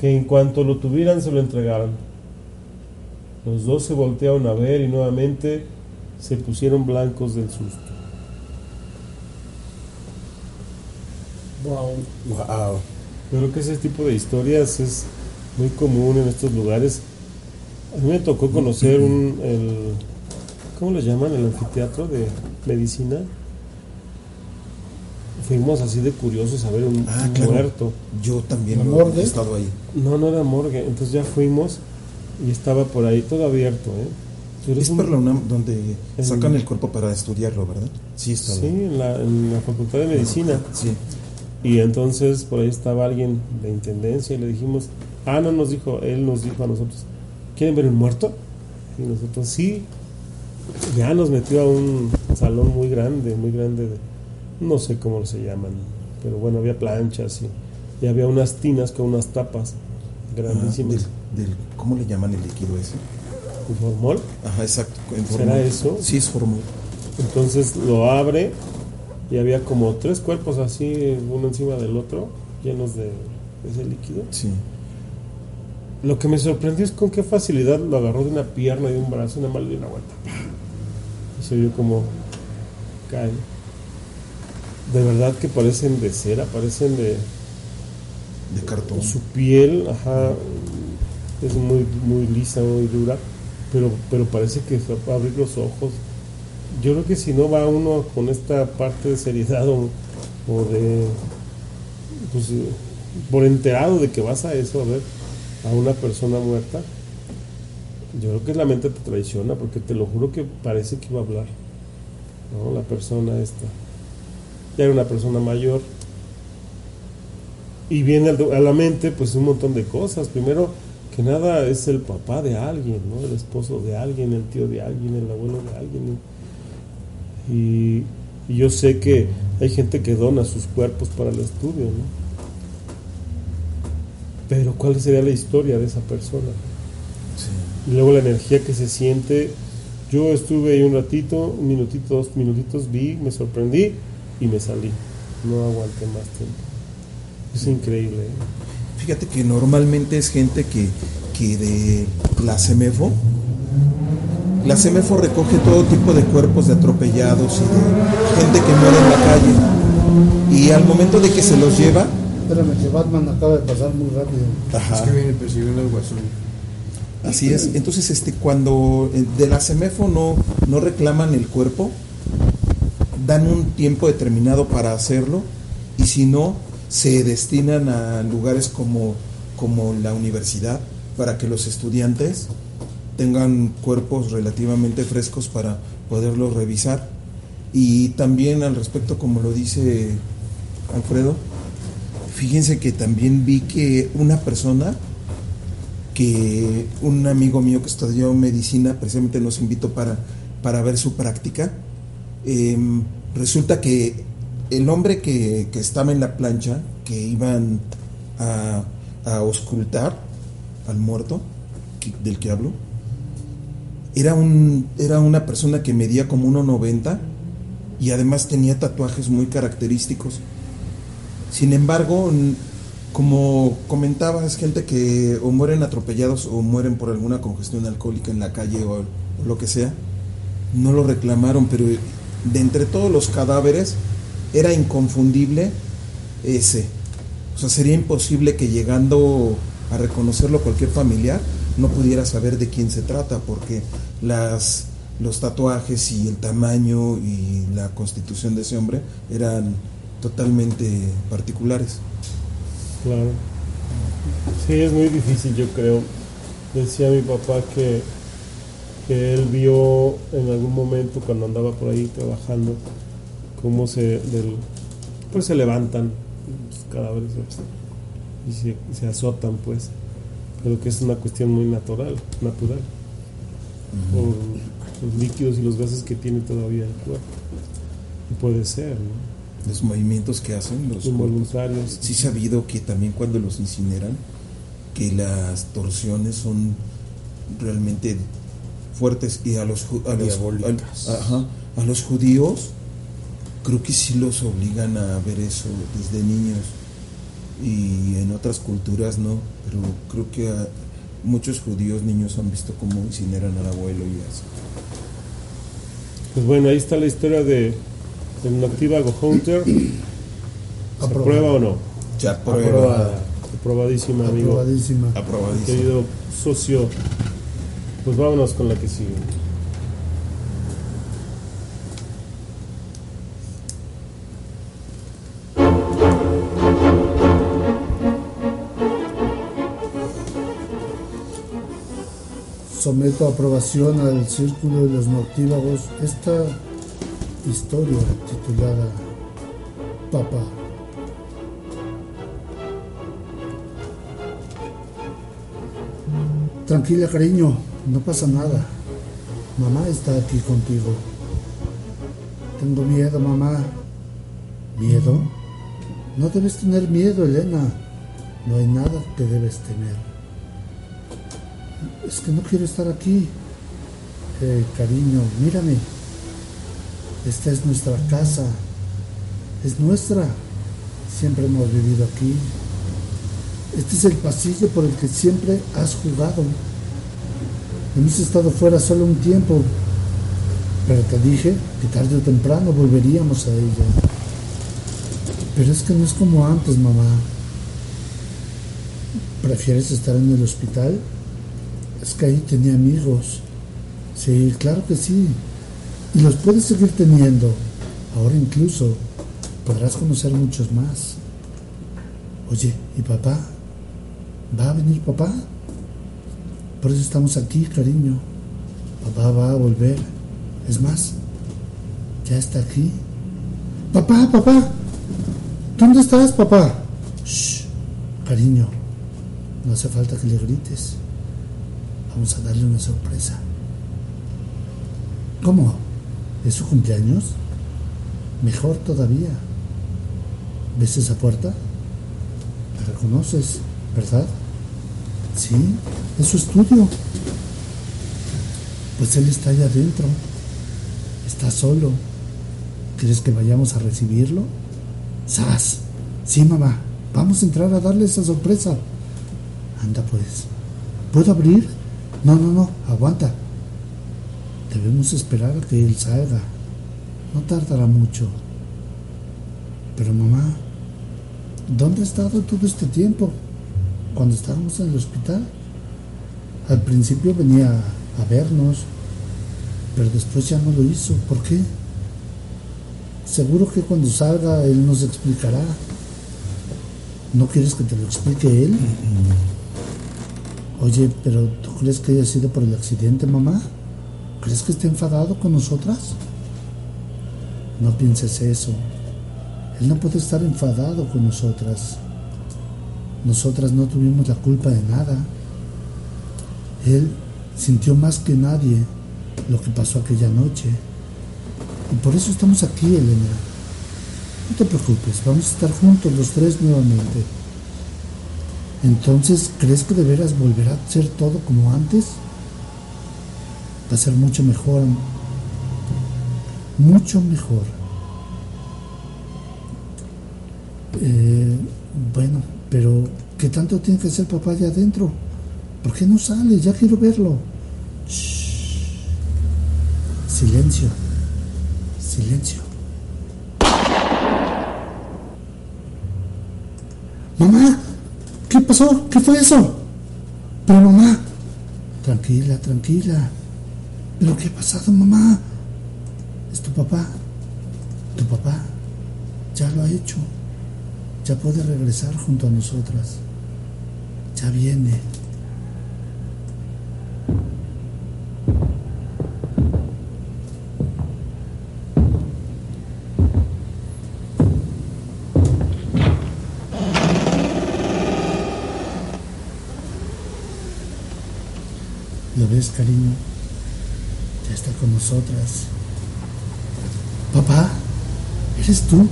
Que en cuanto lo tuvieran se lo entregaran. Los dos se voltearon a ver y nuevamente se pusieron blancos del susto. Wow. Wow. Yo creo que ese tipo de historias es muy común en estos lugares a mí me tocó conocer un, el, ¿cómo le llaman? El anfiteatro de medicina. Fuimos así de curiosos a ver un, Ah, un claro. muerto. Yo también ¿La lo- morgue? he estado ahí. No, no era morgue. Entonces ya fuimos y estaba por ahí todo abierto. ¿eh? Pero Es un- por la UNAM donde en- sacan el cuerpo para estudiarlo, ¿verdad? Sí, está Sí, en la, en la Facultad de Medicina. Sí. Y entonces por ahí estaba alguien de intendencia y le dijimos, ah, no nos dijo, él nos dijo a nosotros, ¿quieren ver un muerto? Y nosotros, sí. Ya nos metió a un salón muy grande, muy grande, de- no sé cómo se llaman, pero bueno, había planchas y, y había unas tinas con unas tapas Ah, grandísimas. del, del- ¿Cómo le llaman el líquido ese? Ajá, exacto. ¿Será eso? Sí, es formol. Entonces lo abre y había como tres cuerpos así, uno encima del otro, llenos de ese líquido. Sí. Lo que me sorprendió es con qué facilidad lo agarró de una pierna y de un brazo, más le dio una vuelta. Y se vio como cae. De verdad que parecen de cera, parecen de De cartón. su piel, ajá, es muy muy lisa, muy dura, pero pero parece que abrir los ojos. Yo creo que si no va uno con esta parte de seriedad o, de pues, por enterado de que vas a eso a ver a una persona muerta, yo creo que la mente te traiciona porque te lo juro que parece que iba a hablar, ¿no? La persona esta. Ya era una persona mayor, y viene a la mente pues un montón de cosas. Primero que nada es el papá de alguien, ¿no? El esposo de alguien, el tío de alguien, el abuelo de alguien. Y, y yo sé que hay gente que dona sus cuerpos para el estudio, ¿no? Pero ¿cuál sería la historia de esa persona? Sí. Y luego la energía que se siente Yo estuve ahí un ratito, un minutito, dos minutitos, vi, me sorprendí y me salí. No aguanté más tiempo. Es increíble. ¿eh? Fíjate que normalmente es gente que, que de la CEMEFO, la CEMEFO recoge todo tipo de cuerpos de atropellados y de gente que muere en la calle. Y al momento de que se los lleva, Espérame, que Batman acaba de pasar muy rápido. Ajá. Es que viene persiguiendo al guasón. Así es. Entonces, este, cuando eh, de la CEMEFO no, no reclaman el cuerpo, dan un tiempo determinado para hacerlo y si no, se destinan a lugares como, como la universidad para que los estudiantes tengan cuerpos relativamente frescos para poderlos revisar. Y también al respecto, como lo dice Alfredo, fíjense que también vi que una persona que un amigo mío que estudió medicina precisamente nos invitó para, para ver su práctica. Em, resulta que el hombre que, que estaba en la plancha, que iban a, a auscultar al muerto, del que hablo, era, un, era una persona que medía como 1,90 y además tenía tatuajes muy característicos. Sin embargo, como comentaba, es gente que o mueren atropellados o mueren por alguna congestión alcohólica en la calle o, o lo que sea. No lo reclamaron, pero de entre todos los cadáveres era inconfundible ese. O sea, sería imposible que llegando a reconocerlo cualquier familiar no pudiera saber de quién se trata, porque las, los tatuajes y el tamaño y la constitución de ese hombre eran totalmente particulares. Claro. Sí, es muy difícil, yo creo. Decía mi papá que, él vio en algún momento cuando andaba por ahí trabajando cómo se pues se levantan los cadáveres y se, se azotan pues pero que es una cuestión muy natural natural. Por los líquidos y los gases que tiene todavía el cuerpo. Y puede ser ¿no? Los movimientos que hacen los cuerpos. involuntarios Sí sabido que también cuando los incineran, que las torsiones son realmente fuertes. Y a los a los, ajá, a los judíos creo que sí los obligan a ver eso desde niños y en otras culturas no, pero creo que a muchos judíos niños han visto cómo incineran al abuelo y así. Pues bueno, ahí está la historia de del noctívago Hunter. ¿Se aprueba o no? Ya Aprobada. Aprobadísima, amigo. Aprobadísima. Aprobadísimo. Querido socio. Pues vámonos con la que sigue. Someto a aprobación al Círculo de los Noctívagos esta historia titulada Papá. Tranquila, cariño, no pasa nada. Mamá está aquí contigo. Tengo miedo, mamá. ¿Miedo? No debes tener miedo, Elena. No hay nada que debes temer. Es que no quiero estar aquí. Eh, cariño, mírame. Esta es nuestra casa. Es nuestra. Siempre hemos vivido aquí. Este es el pasillo por el que siempre has jugado. Hemos estado fuera solo un tiempo, pero te dije que tarde o temprano volveríamos a ella. Pero es que no es como antes, mamá. ¿Prefieres estar en el hospital? Es que ahí tenía amigos. Sí, claro que sí. Y los puedes seguir teniendo. Ahora incluso podrás conocer muchos más. Oye, ¿y papá? ¿Va a venir papá? Por eso estamos aquí, cariño. Papá va a volver. Es más, ya está aquí. Papá, papá. ¿Dónde estás, papá? Shh, cariño. No hace falta que le grites. Vamos a darle una sorpresa. ¿Cómo? ¿Es su cumpleaños? Mejor todavía. ¿Ves esa puerta? La reconoces, ¿verdad? Sí, es su estudio. Pues él está allá adentro. Está solo. ¿Quieres que vayamos a recibirlo? ¡Sas! Sí, mamá. Vamos a entrar a darle esa sorpresa. Anda pues. ¿Puedo abrir? No, no, no. Aguanta. Debemos esperar a que él salga. No tardará mucho. Pero mamá, ¿dónde ha estado todo este tiempo? Cuando estábamos en el hospital. Al principio venía a vernos, pero después ya no lo hizo. ¿Por qué? Seguro que cuando salga él nos explicará. ¿No quieres que te lo explique él? Oye, pero ¿tú crees que haya sido por el accidente, mamá? ¿Crees que esté enfadado con nosotras? No pienses eso. Él no puede estar enfadado con nosotras. Nosotras no tuvimos la culpa de nada. Él sintió más que nadie lo que pasó aquella noche. Y por eso estamos aquí, Elena. No te preocupes, vamos a estar juntos los tres nuevamente. Entonces, ¿crees que de veras volverá a ser todo como antes? Va a ser mucho mejor. Mucho mejor. Eh, bueno, pero ¿qué tanto tiene que ser papá allá adentro? ¿Por qué no sale? Ya quiero verlo. Silencio. Silencio. Mamá, ¿qué ¿Qué fue eso? Pero mamá, tranquila, tranquila. ¿Pero qué ha pasado, mamá? Es tu papá. Tu papá ya lo ha hecho. Ya puede regresar junto a nosotras. Ya viene. ¿Lo ves, cariño? Ya está con nosotras. Papá, ¿eres tú?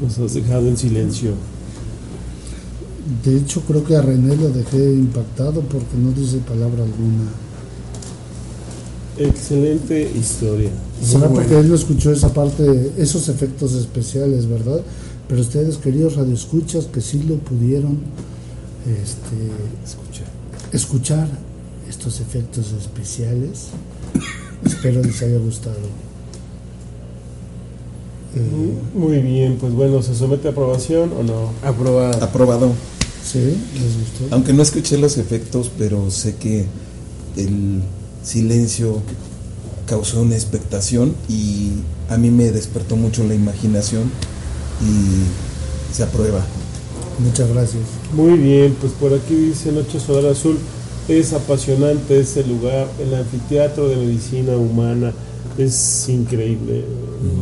Nos has dejado en silencio. De hecho, creo que a René lo dejé impactado porque no dice palabra alguna. Excelente historia. Será porque él lo escuchó esa parte, esos efectos especiales, ¿verdad? Pero ustedes, queridos radioescuchas, que sí lo pudieron este, Escucha. escuchar estos efectos especiales, espero les haya gustado. Eh, Muy bien, pues bueno, ¿se somete a aprobación o no? Aprobado. Aprobado. ¿Sí? ¿Les gustó? Aunque no escuché los efectos, pero sé que el silencio causó una expectación y a mí me despertó mucho la imaginación y se aprueba. Muchas gracias. Muy bien, pues por aquí dice Noche Solar Azul. Es apasionante ese lugar, el anfiteatro de medicina humana. Es increíble.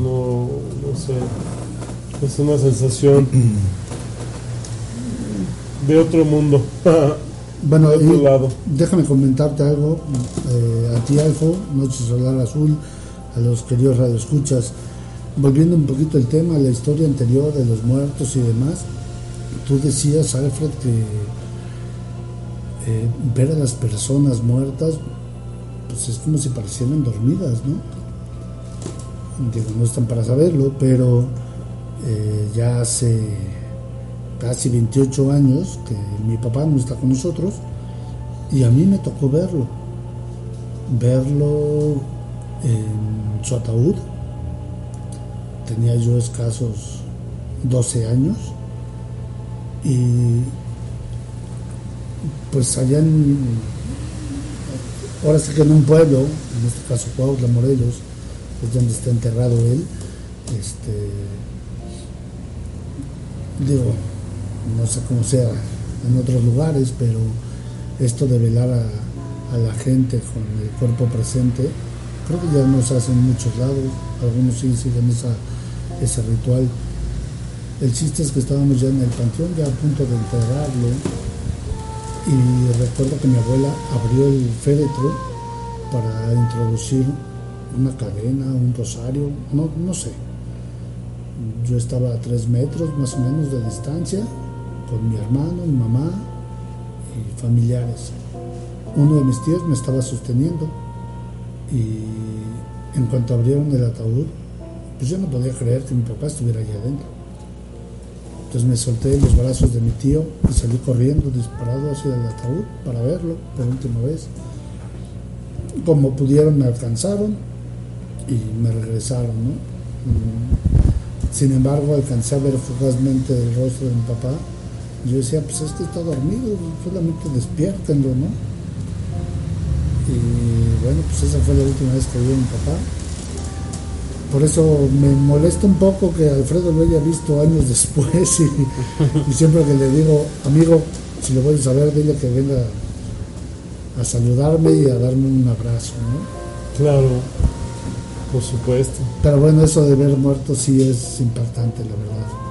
No, no sé. Es una sensación [clears throat] de otro mundo. [laughs] Bueno, de otro y lado. déjame comentarte algo. eh, a ti, Alfo, Noche Solar Azul, a los queridos radioescuchas. Volviendo un poquito el tema, la historia anterior de los muertos y demás. Tú decías, Alfred, que eh, ver a las personas muertas, pues es como si parecieran dormidas, ¿no? Digo, no están para saberlo, pero eh, ya hace casi 28 años que mi papá no está con nosotros y a mí me tocó verlo, verlo en su ataúd. Tenía yo escasos 12 años y pues allá en, ahora sí que en un pueblo, en este caso Cuautla, Morelos, es donde está enterrado él, este, digo, no sé cómo sea en otros lugares, pero esto de velar a, la gente con el cuerpo presente, creo que ya no se hace en muchos lados, algunos sí siguen ese ritual. El chiste es que estábamos ya en el panteón, ya a punto de enterrarlo, y recuerdo que mi abuela abrió el féretro para introducir una cadena, un rosario, no, no sé. Yo estaba a tres metros más o menos de distancia con mi hermano, mi mamá y familiares. Uno de mis tíos me estaba sosteniendo y en cuanto abrieron el ataúd, pues yo no podía creer que mi papá estuviera allá adentro. Entonces me solté en los brazos de mi tío y salí corriendo, disparado hacia el ataúd para verlo por última vez. Como pudieron me alcanzaron y me regresaron. Mm, sin embargo, alcancé a ver fugazmente el rostro de mi papá. Yo decía, pues este está dormido, solamente despiértenlo, ¿no? Y bueno, pues esa fue la última vez que vi a mi papá. Por eso me molesta un poco que Alfredo lo haya visto años [laughs] después y, siempre que le digo, amigo, si lo vuelves a ver, dile que venga a saludarme y a darme un abrazo, ¿no? Claro, por supuesto. Pero bueno, eso de ver muertos sí es importante, la verdad.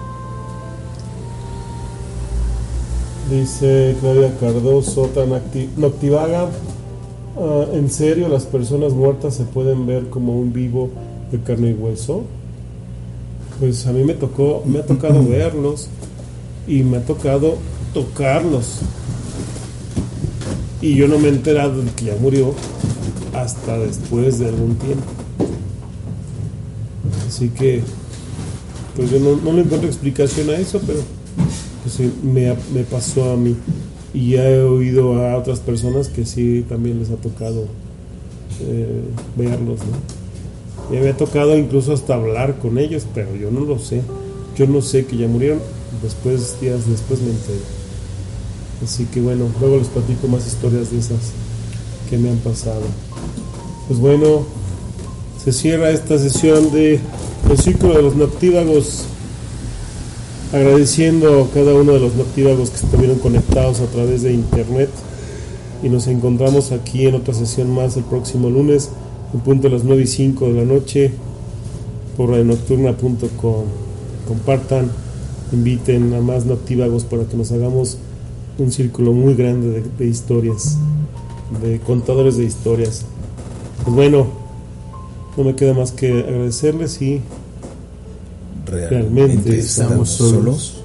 Dice Claudia Cardoso, tan Noctivaga, ah, ¿en serio las personas muertas se pueden ver como un vivo de carne y hueso? Pues a mí me tocó, me ha tocado [clears throat] verlos y me ha tocado tocarlos. Y yo no me he enterado de que ya murió hasta después de algún tiempo. Así que, pues yo no, le encuentro explicación a eso, pero pues me, me pasó a mí. Y ya he oído a otras personas que sí también les ha tocado eh, verlos, ¿no? Me había tocado incluso hasta hablar con ellos, pero yo no lo sé. Yo no sé que ya murieron. Después, días después me enteré. Así que bueno, luego les platico más historias de esas que me han pasado. Pues bueno, se cierra esta sesión de El Círculo de los Noctívagos, agradeciendo a cada uno de los noctívagos que estuvieron conectados a través de internet. Y nos encontramos aquí en otra sesión más el próximo lunes, en punto de las 9 y 5 de la noche, por nocturna.com. Compartan, inviten a más noctívagos para que nos hagamos un círculo muy grande de, de historias, de contadores de historias. Pues bueno, no me queda más que agradecerles y realmente, estamos solos.